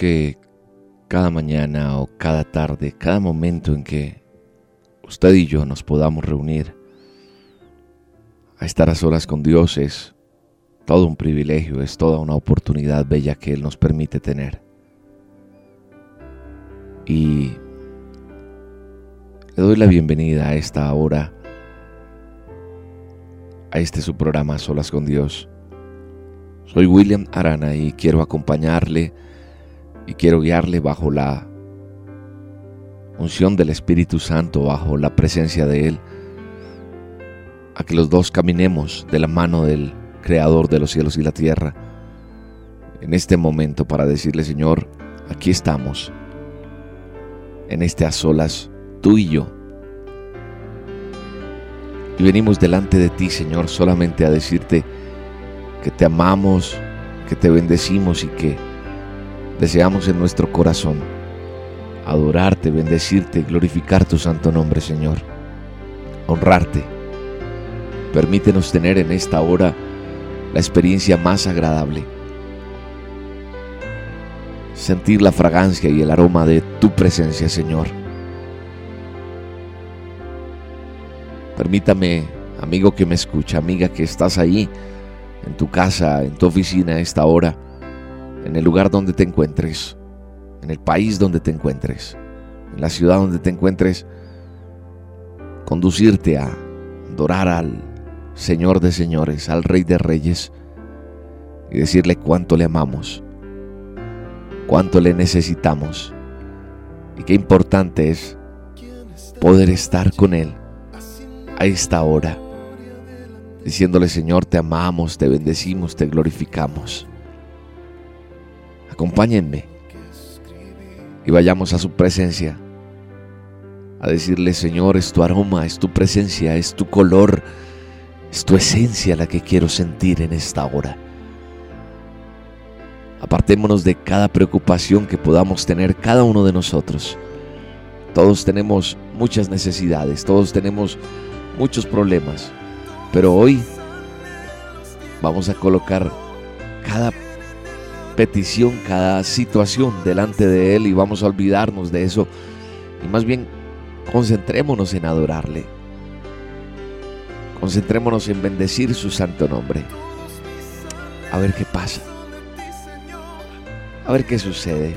Que cada mañana o cada tarde, cada momento en que usted y yo nos podamos reunir a estar a solas con Dios es todo un privilegio, es toda una oportunidad bella que Él nos permite tener. Y le doy la bienvenida a esta hora, a este su programa Solas con Dios. Soy William Arana y quiero acompañarle y quiero guiarle bajo la unción del Espíritu Santo, bajo la presencia de Él, a que los dos caminemos de la mano del Creador de los cielos y la tierra en este momento para decirle, Señor, aquí estamos, en este a solas, tú y yo. Y venimos delante de ti, Señor, solamente a decirte que te amamos, que te bendecimos y que deseamos en nuestro corazón adorarte, bendecirte, glorificar tu santo nombre, Señor, honrarte. Permítenos tener en esta hora la experiencia más agradable. Sentir la fragancia y el aroma de tu presencia, Señor. Permítame, amigo que me escucha, amiga que estás ahí, en tu casa, en tu oficina a esta hora, en el lugar donde te encuentres, en el país donde te encuentres, en la ciudad donde te encuentres, conducirte a adorar al Señor de señores, al Rey de reyes, y decirle cuánto le amamos, cuánto le necesitamos, y qué importante es poder estar con Él a esta hora, diciéndole Señor, te amamos, te bendecimos, te glorificamos. Acompáñenme y vayamos a su presencia a decirle, Señor, es tu aroma, es tu presencia, es tu color, es tu esencia la que quiero sentir en esta hora. Apartémonos de cada preocupación que podamos tener cada uno de nosotros. Todos tenemos muchas necesidades, todos tenemos muchos problemas, pero hoy vamos a colocar cada petición, cada situación delante de Él y vamos a olvidarnos de eso y más bien concentrémonos en adorarle. Concentrémonos en bendecir su santo nombre. A ver qué pasa. A ver qué sucede.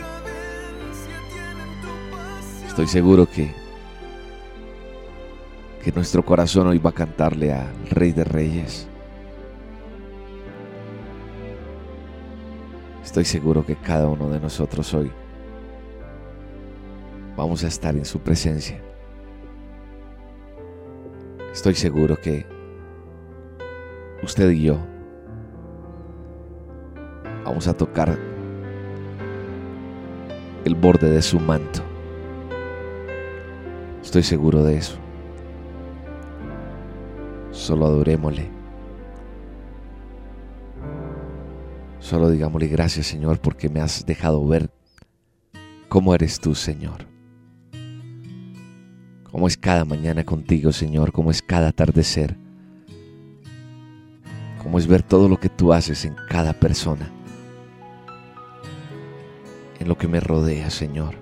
Estoy seguro que que nuestro corazón hoy va a cantarle al Rey de Reyes. Estoy seguro que cada uno de nosotros hoy vamos a estar en su presencia. Estoy seguro que usted y yo vamos a tocar el borde de su manto. Estoy seguro de eso. Solo adorémosle. Solo digámosle gracias Señor porque me has dejado ver cómo eres tú Señor. Cómo es cada mañana contigo Señor, cómo es cada atardecer. Cómo es ver todo lo que tú haces en cada persona. En lo que me rodea Señor.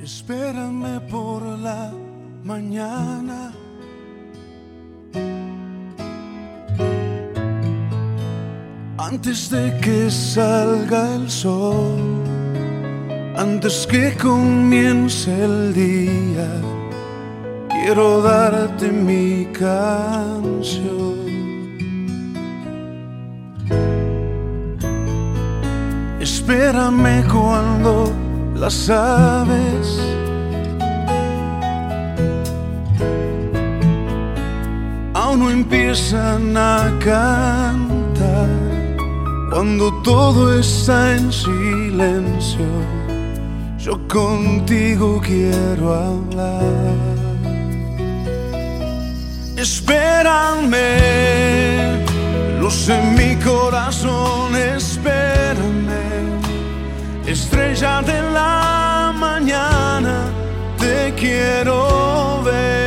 Espérame por la mañana Antes de que salga el sol, antes que comience el día, quiero darte mi canción. Espérame cuando las aves aún no empiezan a cantar, cuando todo está en silencio, yo contigo quiero hablar. Espérame, luz en mi corazón, espérame, estrella de la mañana, te quiero ver.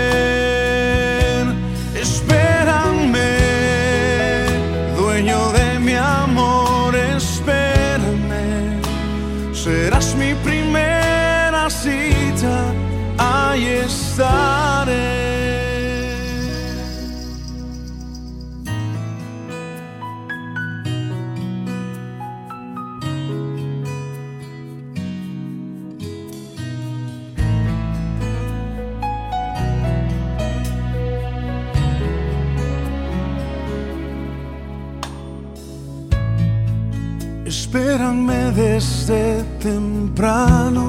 Ahí estaré. Espérame desde temprano.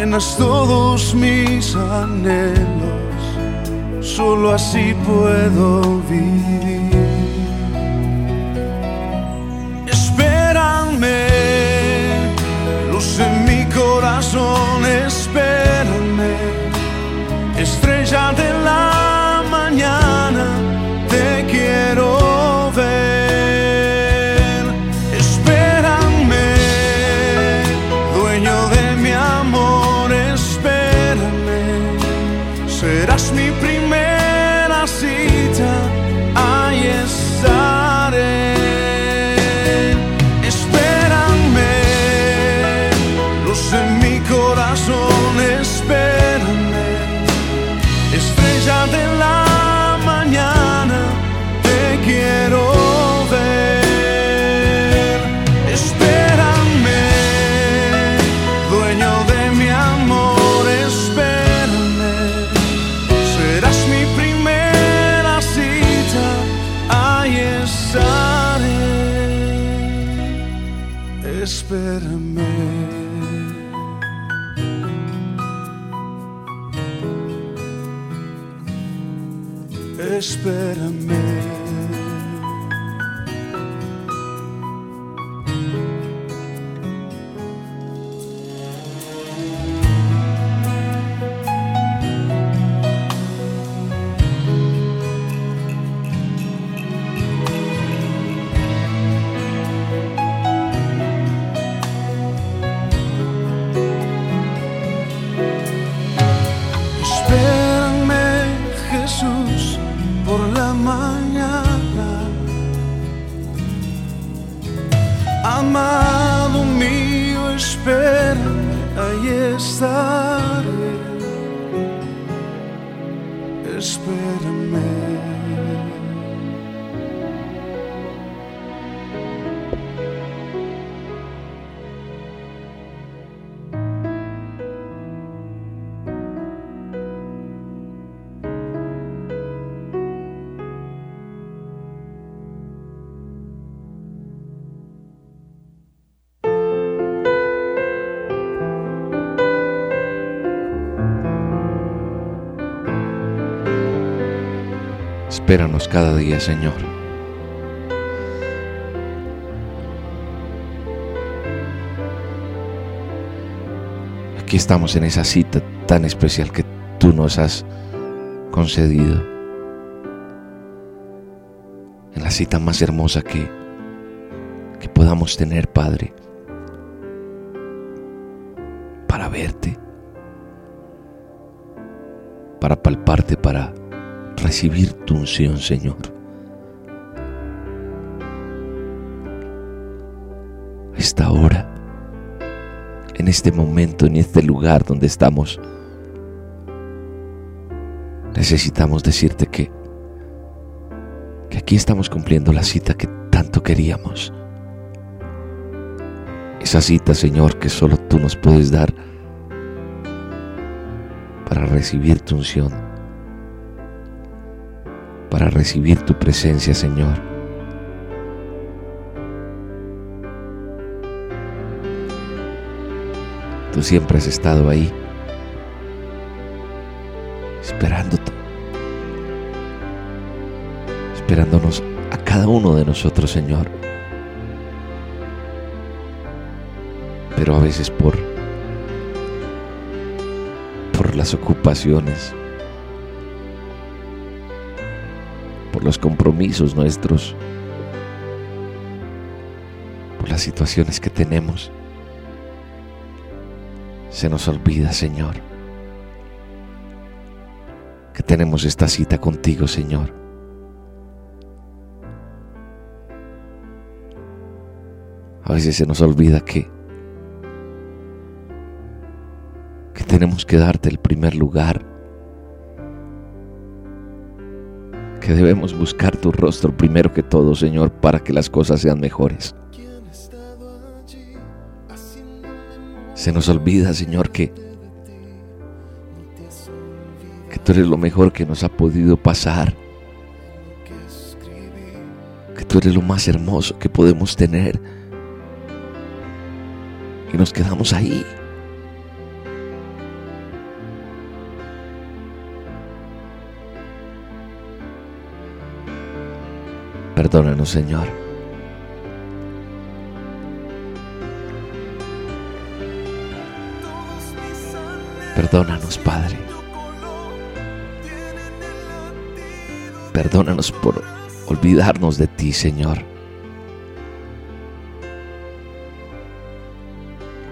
llenas todos mis anhelos, solo así puedo vivir. Espérame, luz en mi corazón, espérame, estrella de la mañana, estaré. Espéranos cada día, Señor. Aquí estamos en esa cita tan especial que tú nos has concedido. En la cita más hermosa que, que podamos tener, Padre. verte, para palparte, para recibir tu unción, Señor. Esta hora, en este momento, en este lugar donde estamos, necesitamos decirte que, que aquí estamos cumpliendo la cita que tanto queríamos. Esa cita, Señor, que solo tú nos puedes dar para recibir tu unción, para recibir tu presencia, Señor. Tú siempre has estado ahí, esperándote, esperándonos a cada uno de nosotros, Señor. Pero a veces por por las ocupaciones, los compromisos nuestros, por las situaciones que tenemos. Se nos olvida, Señor, que tenemos esta cita contigo, Señor. A veces se nos olvida que que tenemos que darte el primer lugar, que debemos buscar tu rostro primero que todo, Señor, para que las cosas sean mejores. Se nos olvida, Señor, que, que tú eres lo mejor que nos ha podido pasar, que tú eres lo más hermoso que podemos tener. Y nos quedamos ahí. Perdónanos, Señor. Perdónanos, Padre. Perdónanos por olvidarnos de ti, Señor.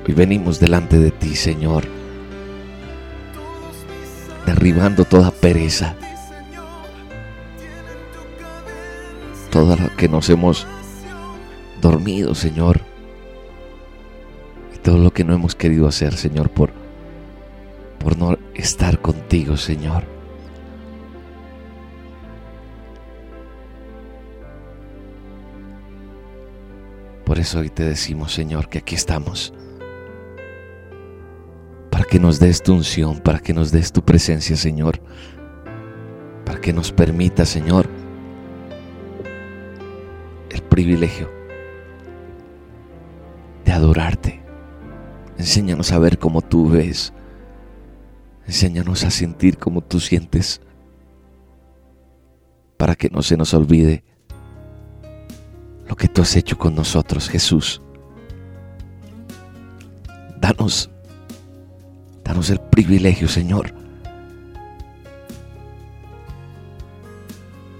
Hoy venimos delante de ti, Señor, derribando toda pereza, todo lo que nos hemos dormido, Señor, y todo lo que no hemos querido hacer, Señor, por, por no estar contigo, Señor. Por eso hoy te decimos, Señor, que aquí estamos. Para que nos des tu unción, para que nos des tu presencia, Señor. Para que nos permita, Señor, privilegio de adorarte. Enséñanos a ver como tú ves. Enséñanos a sentir como tú sientes. Para que no se nos olvide lo que tú has hecho con nosotros, Jesús. Danos, danos el privilegio, Señor,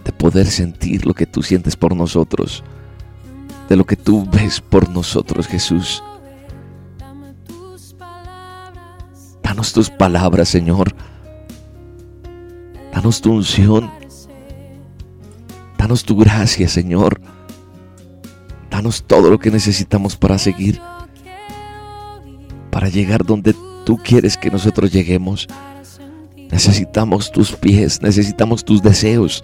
de poder sentir lo que tú sientes por nosotros, de lo que tú ves por nosotros, Jesús. Danos tus palabras, Señor. Danos tu unción. Danos tu gracia, Señor. Danos todo lo que necesitamos para seguir, para llegar donde tú quieres que nosotros lleguemos. Necesitamos tus pies, necesitamos tus deseos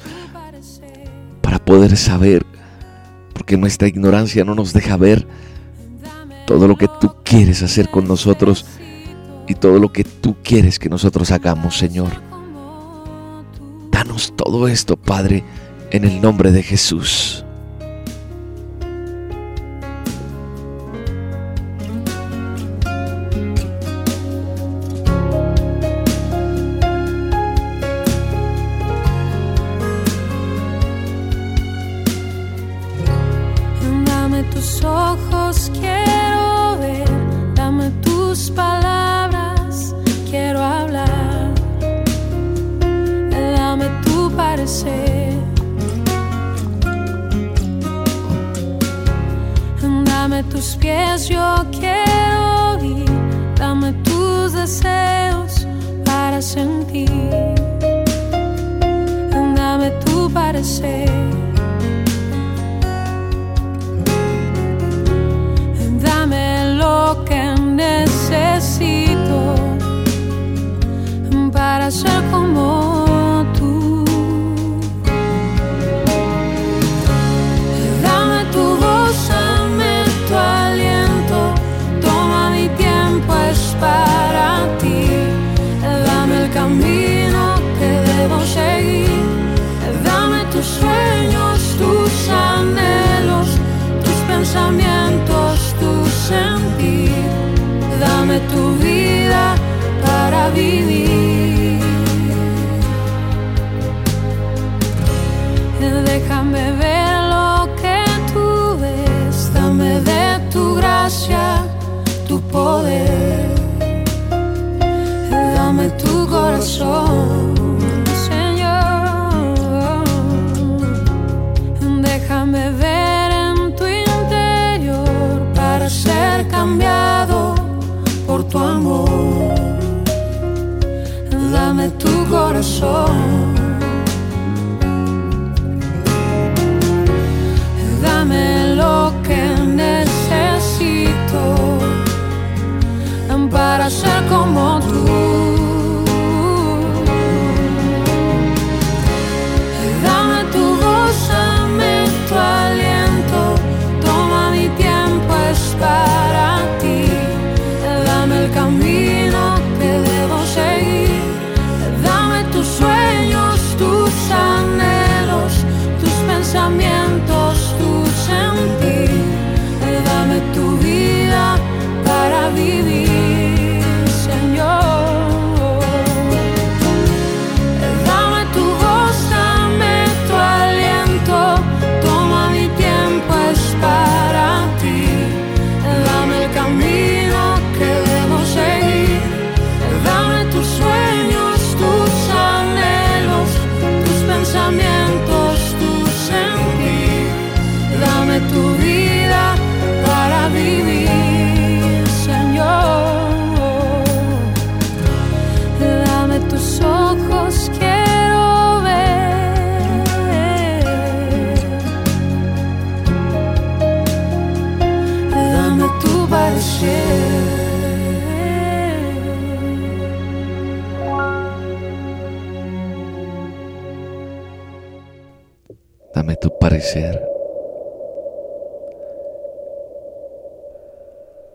para poder saber, porque nuestra ignorancia no nos deja ver todo lo que tú quieres hacer con nosotros y todo lo que tú quieres que nosotros hagamos, Señor. Danos todo esto, Padre, en el nombre de Jesús.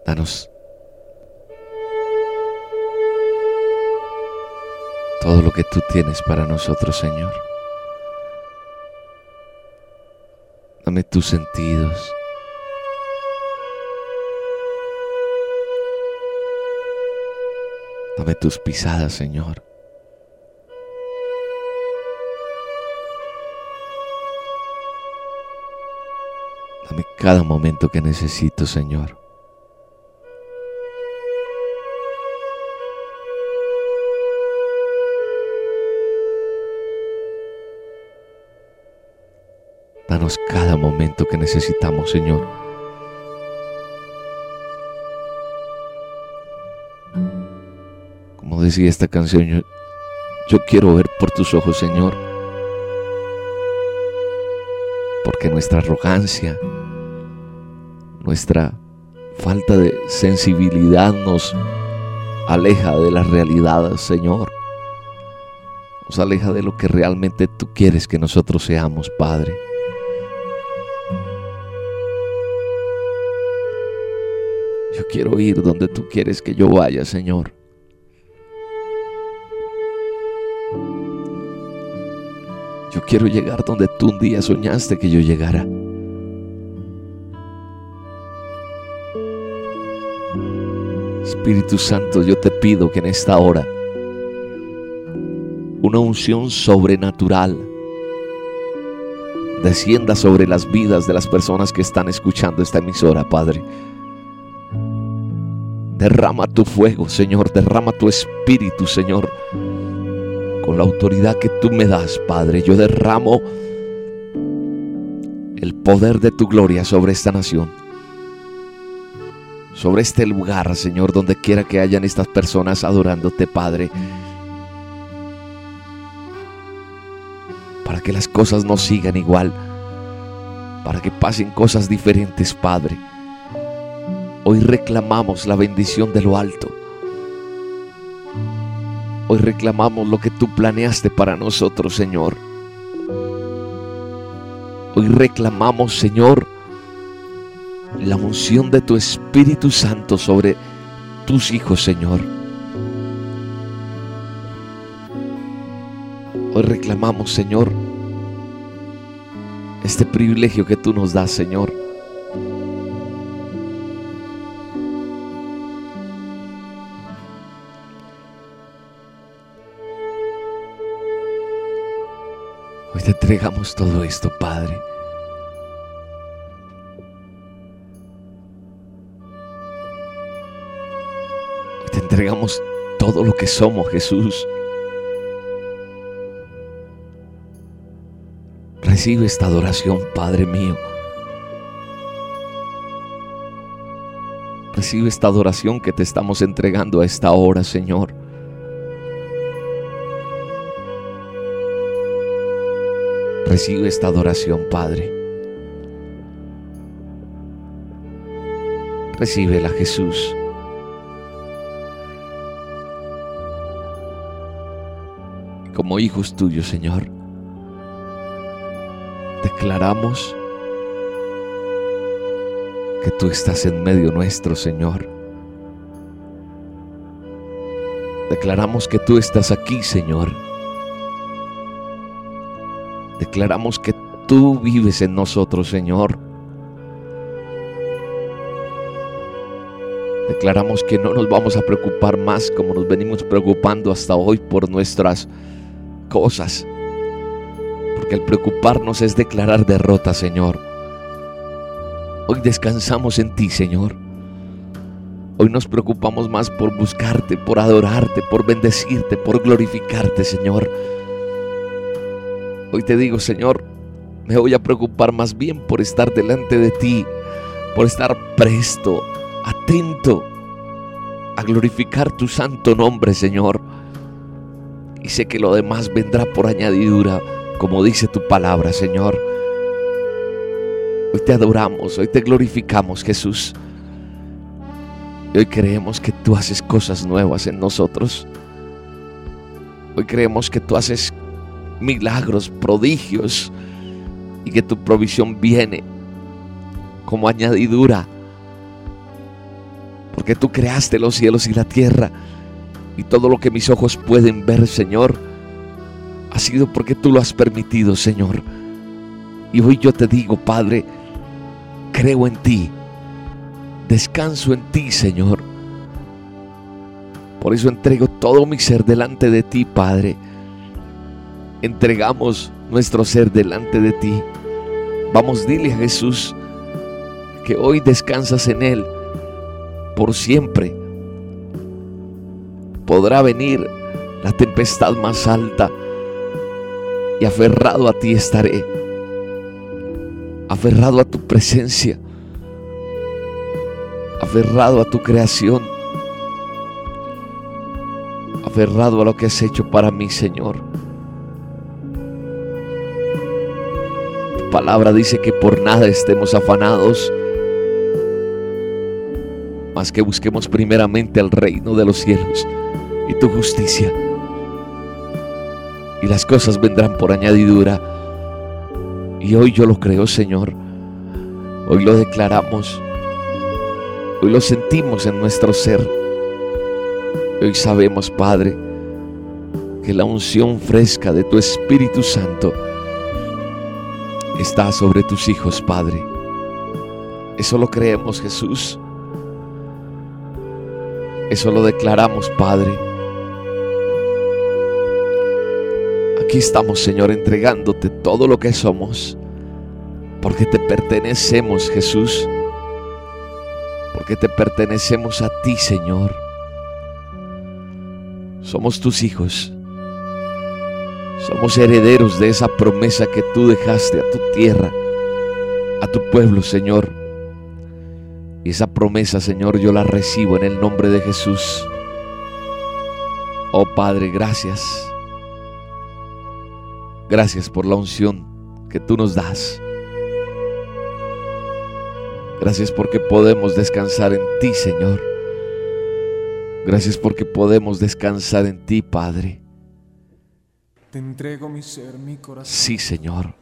Danos todo lo que tú tienes para nosotros, Señor. Dame tus sentidos. Dame tus pisadas, Señor. Dame cada momento que necesito, Señor. Danos cada momento que necesitamos, Señor. Como decía esta canción, yo, yo quiero ver por tus ojos, Señor. Porque nuestra arrogancia, nuestra falta de sensibilidad nos aleja de la realidad, Señor. Nos aleja de lo que realmente tú quieres que nosotros seamos, Padre. Yo quiero ir donde tú quieres que yo vaya, Señor. Yo quiero llegar donde tú un día soñaste que yo llegara. Espíritu Santo, yo te pido que en esta hora una unción sobrenatural descienda sobre las vidas de las personas que están escuchando esta emisora, Padre. Derrama tu fuego, Señor, derrama tu espíritu, Señor. Con la autoridad que tú me das, Padre, yo derramo el poder de tu gloria sobre esta nación. Sobre este lugar, Señor, donde quiera que hayan estas personas adorándote, Padre. para que las cosas no sigan igual, para que pasen cosas diferentes, Padre. Hoy reclamamos la bendición de lo alto. Hoy reclamamos lo que tú planeaste para nosotros, Señor. Hoy reclamamos, Señor, la unción de tu Espíritu Santo sobre tus hijos, Señor. Hoy reclamamos, Señor, este privilegio que tú nos das, Señor. Hoy te entregamos todo esto, Padre. Entregamos todo lo que somos, Jesús. Recibe esta adoración, Padre mío. Recibe esta adoración que te estamos entregando a esta hora, Señor. Recibe esta adoración, Padre. Recíbela, Jesús. Como hijos tuyos, Señor, declaramos que tú estás en medio nuestro, Señor. Declaramos que tú estás aquí, Señor. Declaramos que tú vives en nosotros, Señor. Declaramos que no nos vamos a preocupar más como nos venimos preocupando hasta hoy por nuestras cosas. Porque el preocuparnos es declarar derrota, Señor. Hoy descansamos en ti, Señor. Hoy nos preocupamos más por buscarte, por adorarte, por bendecirte, por glorificarte, Señor. Hoy te digo, Señor, me voy a preocupar más bien por estar delante de ti, por estar presto, atento a glorificar tu santo nombre, Señor. Y sé que lo demás vendrá por añadidura, como dice tu palabra, Señor. Hoy te adoramos, hoy te glorificamos, Jesús. Y hoy creemos que tú haces cosas nuevas en nosotros. Hoy creemos que tú haces milagros, prodigios y que tu provisión viene como añadidura. Porque tú creaste los cielos y la tierra y todo lo que mis ojos pueden ver, Señor, ha sido porque tú lo has permitido, Señor. Y hoy yo te digo, Padre, creo en ti, descanso en ti, Señor. Por eso entrego todo mi ser delante de ti, Padre entregamos nuestro ser delante de ti. Vamos, dile a Jesús que hoy descansas en Él por siempre. Podrá venir la tempestad más alta y aferrado a ti estaré. Aferrado a tu presencia. Aferrado a tu creación. Aferrado a lo que has hecho para mí, Señor. palabra dice que por nada estemos afanados, más que busquemos primeramente el reino de los cielos y tu justicia. Y las cosas vendrán por añadidura. Y hoy yo lo creo, Señor. Hoy lo declaramos. Hoy lo sentimos en nuestro ser. Hoy sabemos, Padre, que la unción fresca de tu Espíritu Santo está sobre tus hijos, Padre. Eso lo creemos, Jesús. Eso lo declaramos, Padre. Aquí estamos, Señor, entregándote todo lo que somos, porque te pertenecemos, Jesús. Porque te pertenecemos a ti, Señor. Somos tus hijos. Somos herederos de esa promesa que tú dejaste a tu tierra, a tu pueblo, Señor. Y esa promesa, Señor, yo la recibo en el nombre de Jesús. Oh Padre, gracias. Gracias por la unción que tú nos das. Gracias porque podemos descansar en ti, Señor. Gracias porque podemos descansar en ti, Padre. Te entrego mi ser, mi corazón. Sí, Señor.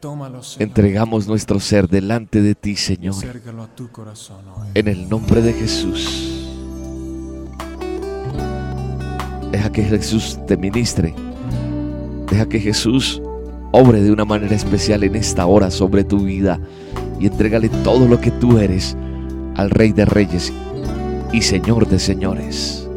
Tómalo, Señor. Entregamos nuestro ser delante de ti, Señor. acércalo a tu corazón hoy. En el nombre de Jesús. Deja que Jesús te ministre. Deja que Jesús obre de una manera especial en esta hora sobre tu vida y entrégale todo lo que tú eres al Rey de Reyes y Señor de Señores.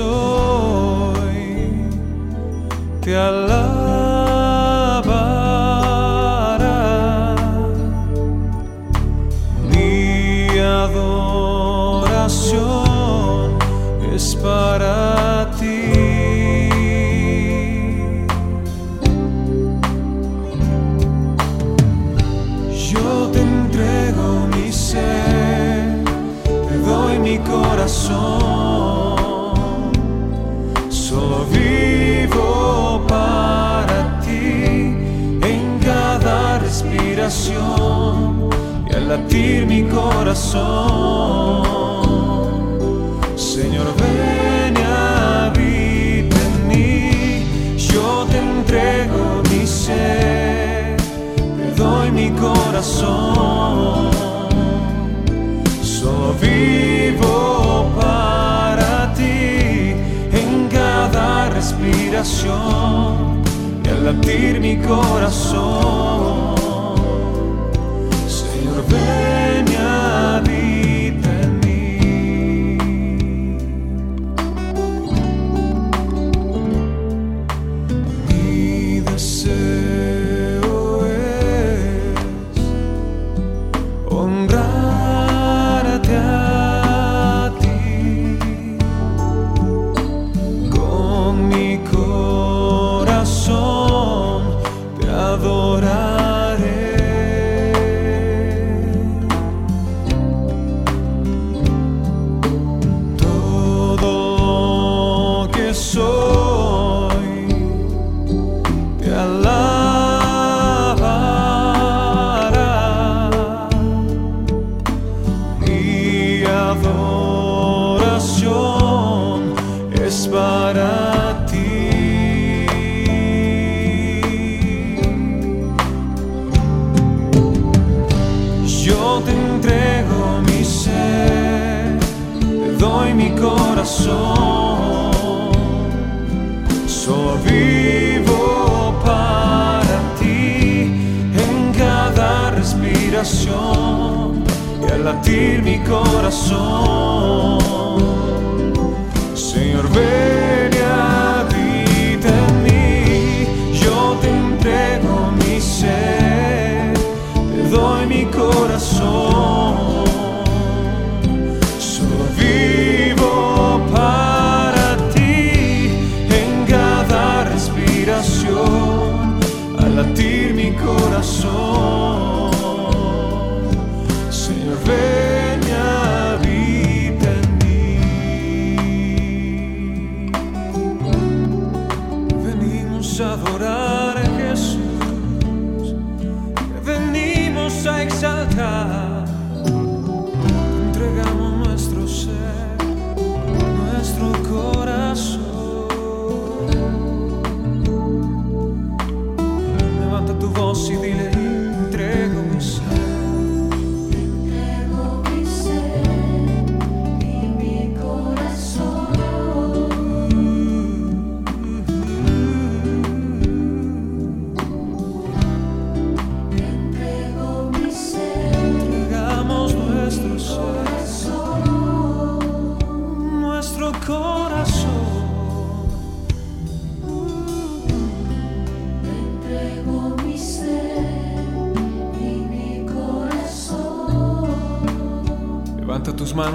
Soy te alabará. Señor, ven y habita en mí. Yo te entrego mi ser, te doy mi corazón. Solo vivo para ti en cada respiración y al latir mi corazón.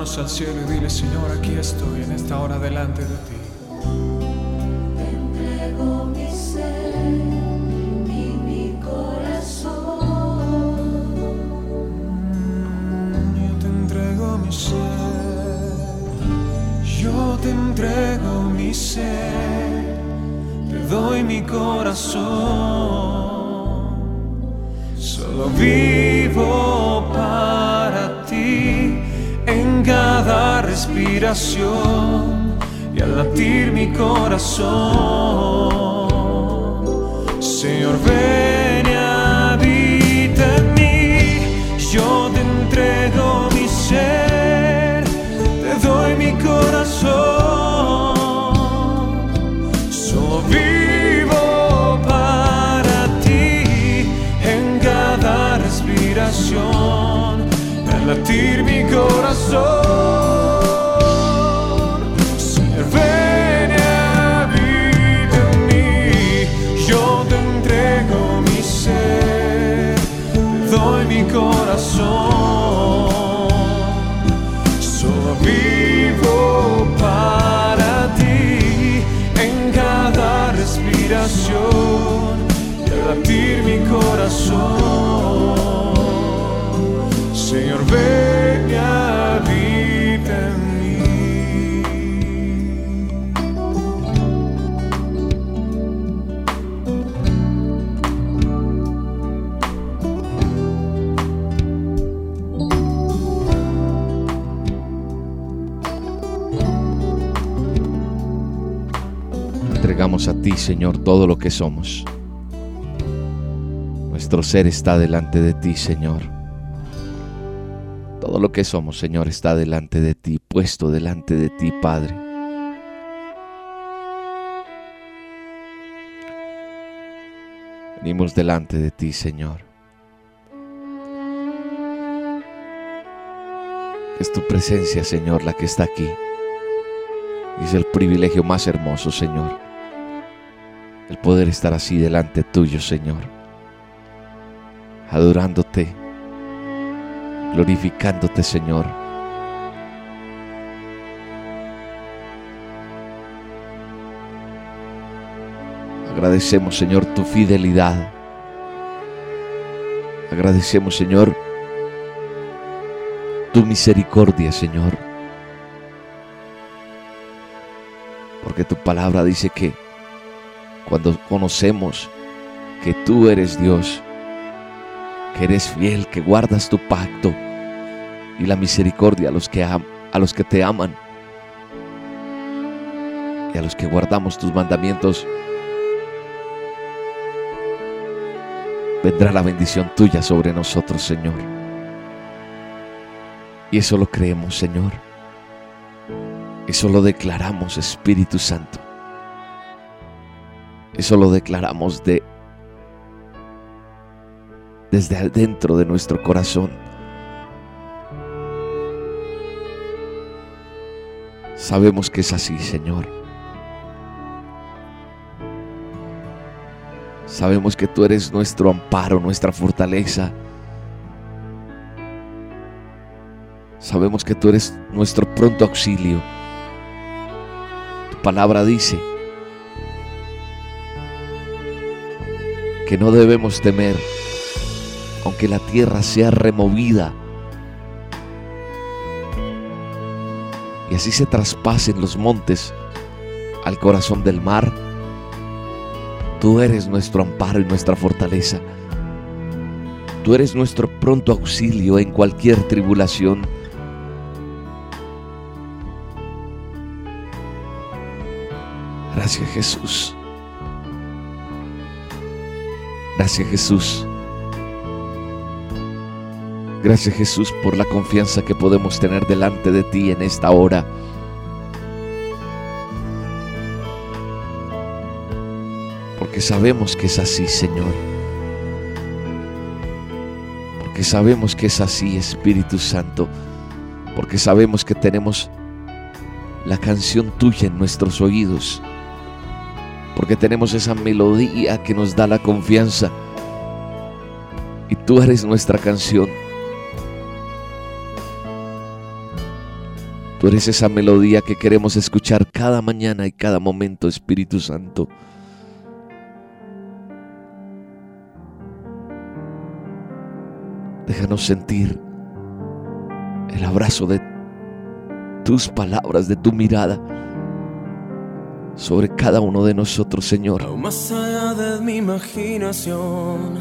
Al cielo y dile, Señor, aquí estoy en esta hora delante de ti. Respiración A ti, Señor, todo lo que somos. Nuestro ser está delante de ti, Señor. Todo lo que somos, Señor, está delante de ti, puesto delante de ti, Padre. Venimos delante de ti, Señor. Es tu presencia, Señor, la que está aquí. Es el privilegio más hermoso, Señor. El poder estar así delante tuyo, Señor. Adorándote, glorificándote, Señor. Agradecemos, Señor, tu fidelidad. Agradecemos, Señor, tu misericordia, Señor. Porque tu palabra dice que cuando conocemos que tú eres Dios, que eres fiel, que guardas tu pacto y la misericordia a los que, a los que te aman y a los que guardamos tus mandamientos, vendrá la bendición tuya sobre nosotros, Señor. Y eso lo creemos, Señor. Eso lo declaramos, Espíritu Santo. Eso lo declaramos de desde adentro de nuestro corazón. Sabemos que es así, Señor. Sabemos que tú eres nuestro amparo, nuestra fortaleza. Sabemos que tú eres nuestro pronto auxilio. Tu palabra dice que no debemos temer, aunque la tierra sea removida y así se traspasen los montes al corazón del mar. Tú eres nuestro amparo y nuestra fortaleza. Tú eres nuestro pronto auxilio en cualquier tribulación. Gracias Jesús. Gracias Jesús. Gracias Jesús por la confianza que podemos tener delante de ti en esta hora. Porque sabemos que es así, Señor. Porque sabemos que es así, Espíritu Santo. Porque sabemos que tenemos la canción tuya en nuestros oídos. Porque tenemos esa melodía que nos da la confianza. Y tú eres nuestra canción. Tú eres esa melodía que queremos escuchar cada mañana y cada momento, Espíritu Santo. Déjanos sentir el abrazo de tus palabras, de tu mirada sobre cada uno de nosotros, Señor. Aún más allá de mi imaginación,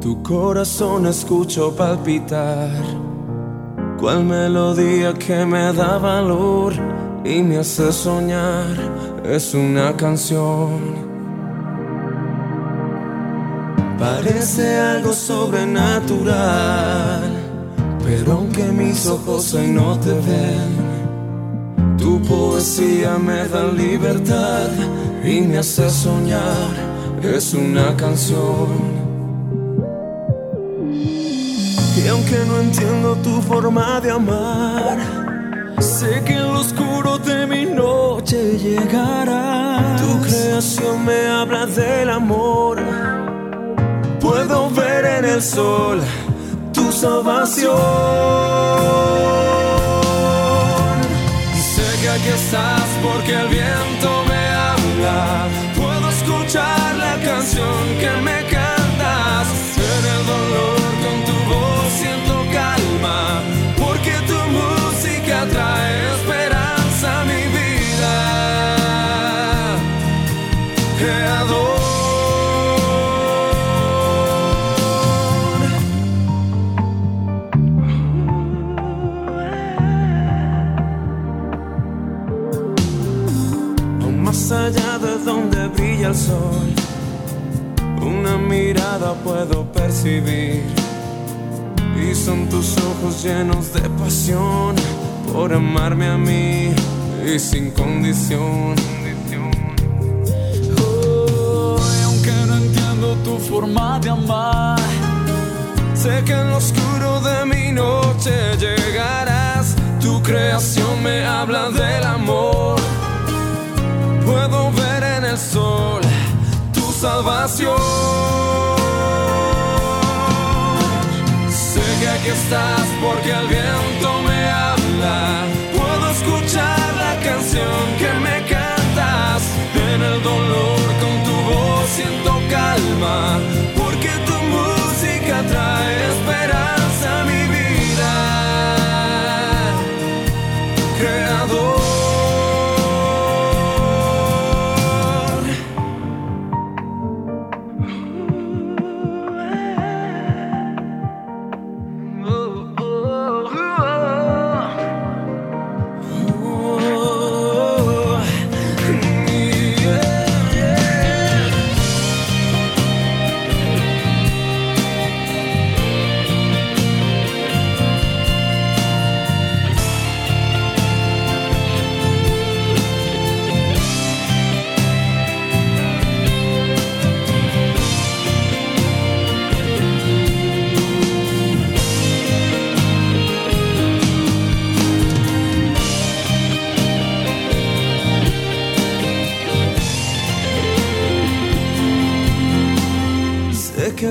tu corazón escucho palpitar. Cual melodía que me da valor y me hace soñar es una canción. Parece algo sobrenatural, pero aunque mis ojos hoy no te ven, tu poesía me da libertad y me hace soñar, es una canción. Y aunque no entiendo tu forma de amar, sé que en lo oscuro de mi noche llegarás. Tu creación me habla del amor Puedo ver en el sol tu salvación. Que estás porque el viento me habla. Puedo escuchar la canción que me Y son tus ojos llenos de pasión por amarme a mí y sin condición. Oh, aunque no entiendo tu forma de amar, sé que en lo oscuro de mi noche llegarás. Tu creación me habla del amor. Puedo ver en el sol tu salvación. Estás porque el viento me habla. Puedo escuchar la canción que me cantas. En el dolor con tu voz siento calma. Porque tu música trae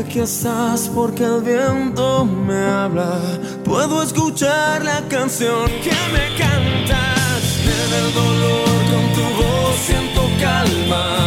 aquí estás porque el viento me habla. Puedo escuchar la canción que me cantas. En el dolor con tu voz siento calma.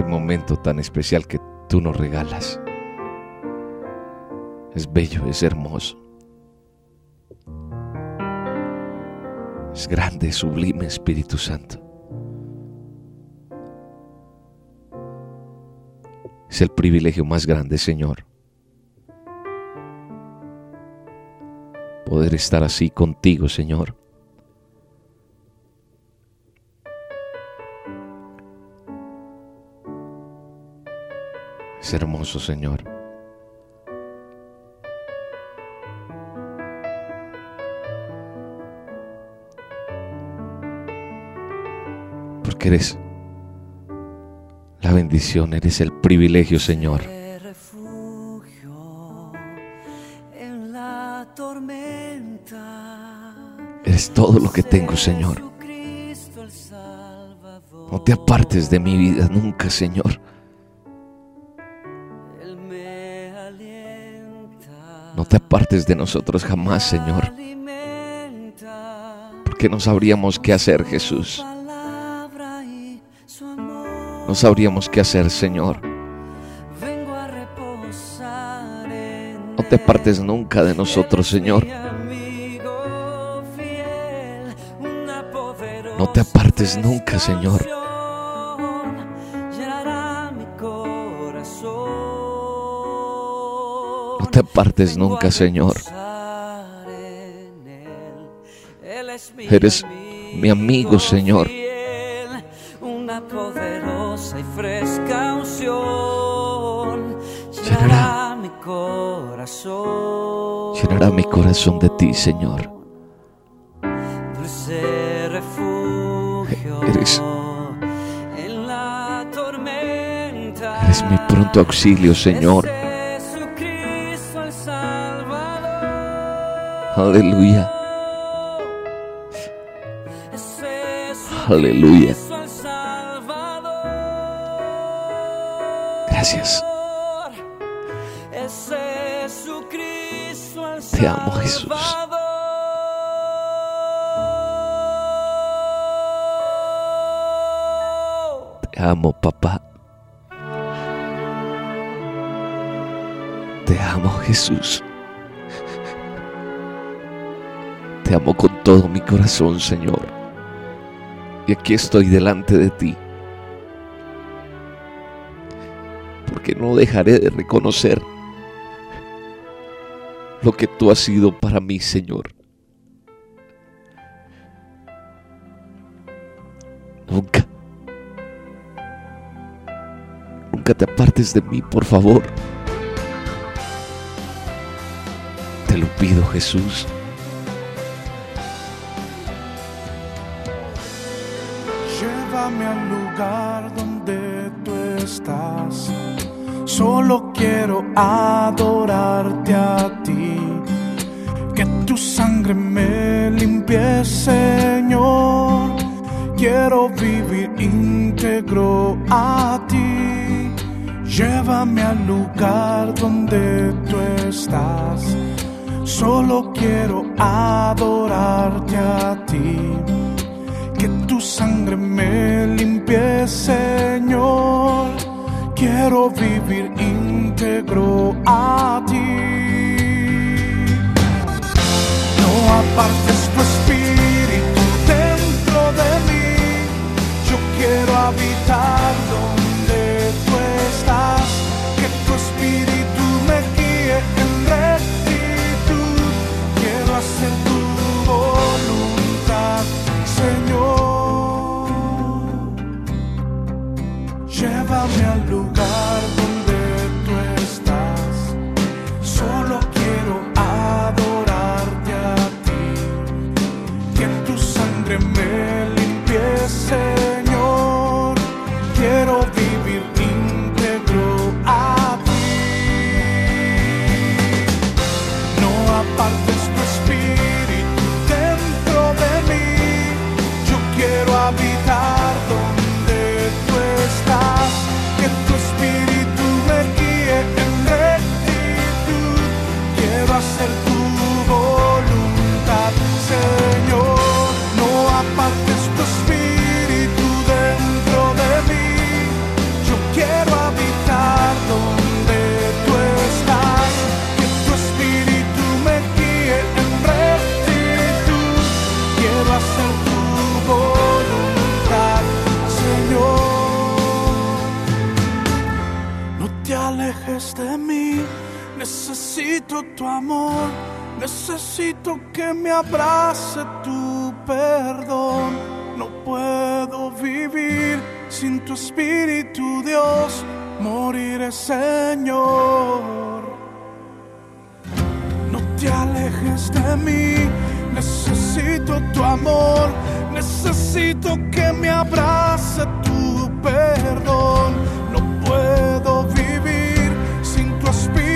Este momento tan especial que tú nos regalas. Es bello, es hermoso. Es grande, sublime Espíritu Santo. Es el privilegio más grande, Señor. Poder estar así contigo, Señor. Hermoso, Señor. Porque eres la bendición, eres el privilegio, Señor. Eres todo lo que tengo, Señor. No te apartes de mi vida nunca, Señor. Te apartes de nosotros jamás, Señor. Porque no sabríamos qué hacer, Jesús. No sabríamos qué hacer, Señor. No te apartes nunca de nosotros, Señor. No te apartes nunca, Señor. Apartes nunca, Señor. Eres mi amigo, Señor. una poderosa y fresca unción Llenará. mi corazón. Llenará mi corazón de ti, Señor. Eres-. Eres mi pronto auxilio, Señor. Aleluya. Aleluya. Gracias. Te amo, Jesús. Te amo, papá. Te amo, Jesús. Te amo con todo mi corazón, Señor. Y aquí estoy delante de ti. Porque no dejaré de reconocer lo que tú has sido para mí, Señor. Nunca, nunca te apartes de mí, por favor. Te lo pido, Jesús. Lugar donde tú estás. Solo quiero adorarte a ti. Que tu sangre me limpie, Señor. Quiero vivir íntegro a ti. Llévame al lugar donde tú estás. Solo quiero adorarte a ti que tu sangre me limpie, Señor. Quiero vivir íntegro a ti. No apartes tu espíritu dentro de mí. Yo quiero habitar donde tú estás. Que tu espíritu me guíe en rectitud. Quiero hacer tu Señor. Llévame al lugar tu amor, necesito que me abrace tu perdón. No puedo vivir sin tu espíritu, Dios, moriré, Señor. No te alejes de mí, necesito tu amor, necesito que me abrace tu perdón. No puedo vivir sin tu espíritu,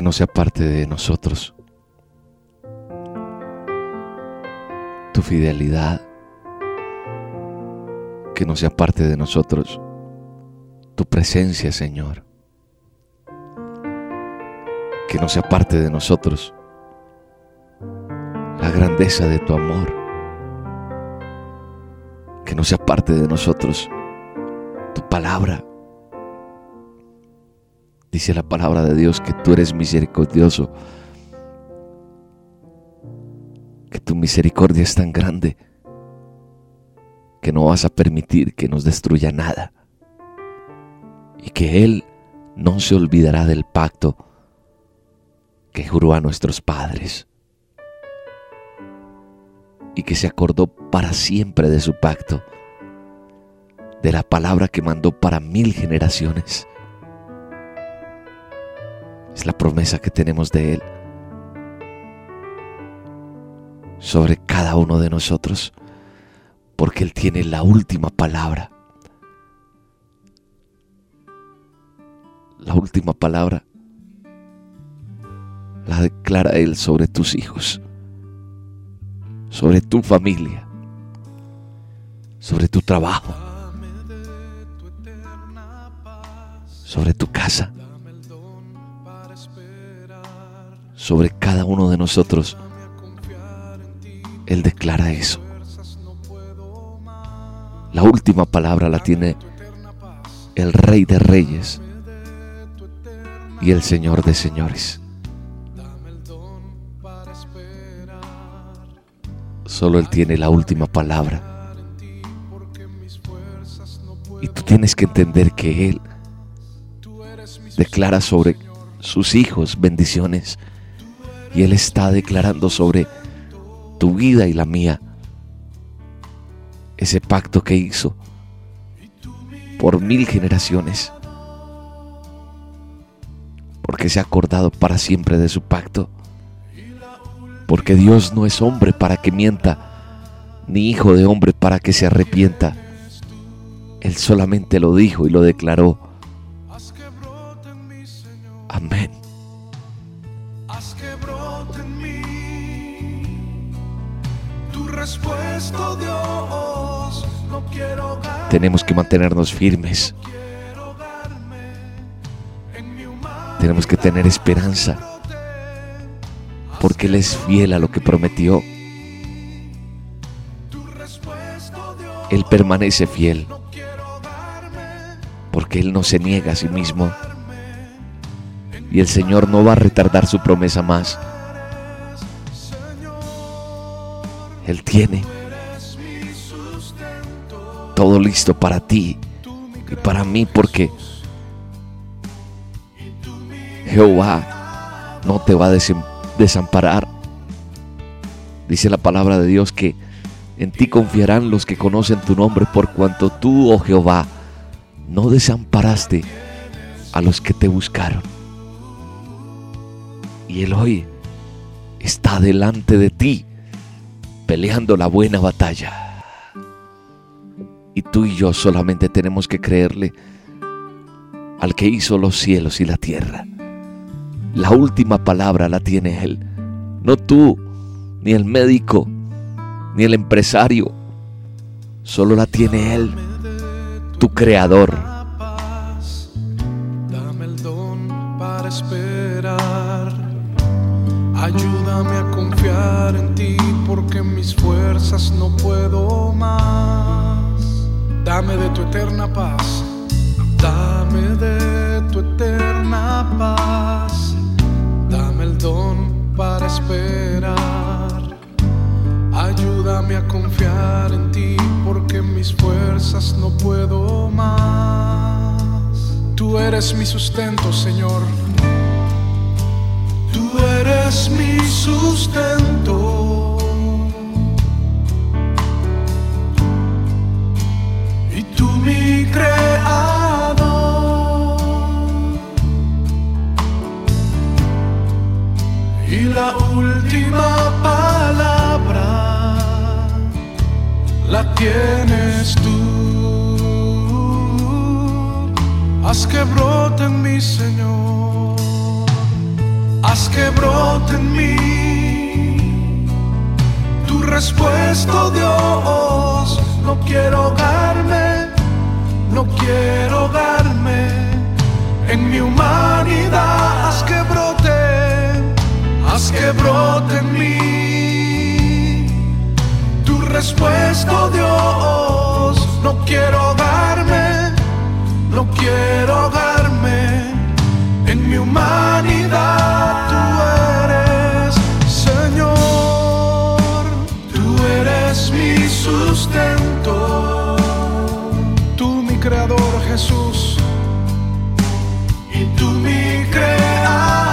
que no sea parte de nosotros. Tu fidelidad, que no sea parte de nosotros. Tu presencia, Señor, que no sea parte de nosotros. La grandeza de tu amor, que no sea parte de nosotros. Tu palabra, Dice la palabra de Dios que tú eres misericordioso, que tu misericordia es tan grande que no vas a permitir que nos destruya nada y que Él no se olvidará del pacto que juró a nuestros padres y que se acordó para siempre de su pacto, de la palabra que mandó para mil generaciones. Es la promesa que tenemos de Él sobre cada uno de nosotros, porque Él tiene la última palabra. La última palabra la declara Él sobre tus hijos, sobre tu familia, sobre tu trabajo, sobre tu casa. Sobre cada uno de nosotros. Él declara eso. La última palabra la tiene el Rey de Reyes y el Señor de Señores. Solo Él tiene la última palabra. Y tú tienes que entender que Él declara sobre sus hijos bendiciones y Él está declarando sobre tu vida y la mía ese pacto que hizo por mil generaciones. Porque se ha acordado para siempre de su pacto. Porque Dios no es hombre para que mienta, ni hijo de hombre para que se arrepienta. Él solamente lo dijo y lo declaró. Amén. Tenemos que mantenernos firmes. Tenemos que tener esperanza. Porque Él es fiel a lo que prometió. Él permanece fiel. Porque Él no se niega a sí mismo. Y el Señor no va a retardar su promesa más. Él tiene todo listo para ti y para mí porque Jehová no te va a desamparar. Dice la palabra de Dios que en ti confiarán los que conocen tu nombre por cuanto tú, oh Jehová, no desamparaste a los que te buscaron. Y Él hoy está delante de ti peleando la buena batalla. Y tú y yo solamente tenemos que creerle al que hizo los cielos y la tierra. La última palabra la tiene Él, no tú, ni el médico, ni el empresario. Solo la tiene Él, tu creador. dame el don para esperar. Ayúdame a confiar en ti porque mis fuerzas no puedo más. Dame de tu eterna paz, dame de tu eterna paz. Dame el don para esperar. Ayúdame a confiar en ti porque mis fuerzas no puedo más. Tú eres mi sustento, Señor. Tú eres mi sustento. Tú mi creador. Y la última palabra la tienes tú. Haz que brote en mí, Señor. Haz que brote en mí tu respuesta, Dios. No quiero ahogarme, no quiero ahogarme en mi humanidad. Haz que brote, haz que brote en mí tu respuesta, oh Dios. No quiero ahogarme, no quiero ahogarme en mi humanidad. Tú eres, Señor, tú eres mi sustento. Jesús. Y tú mi creador.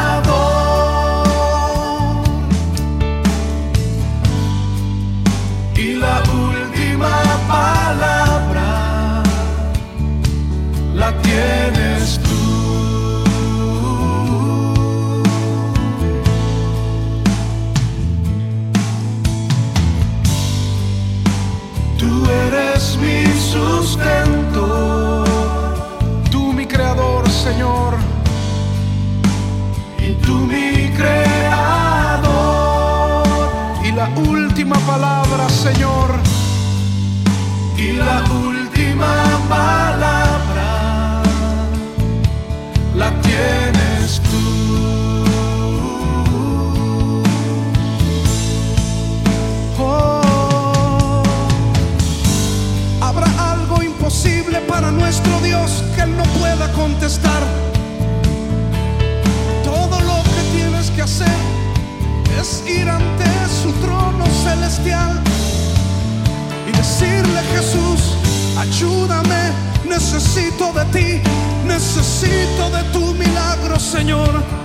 Necesito de ti, necesito de tu milagro, Señor.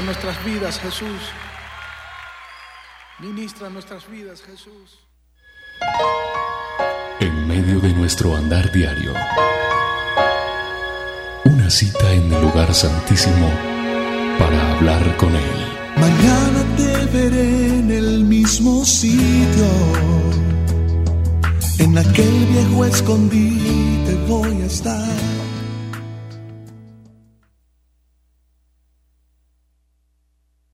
Ministra nuestras vidas, Jesús. Ministra nuestras vidas, Jesús. En medio de nuestro andar diario, una cita en el lugar santísimo para hablar con Él. Mañana te veré en el mismo sitio, en aquel viejo escondite voy a estar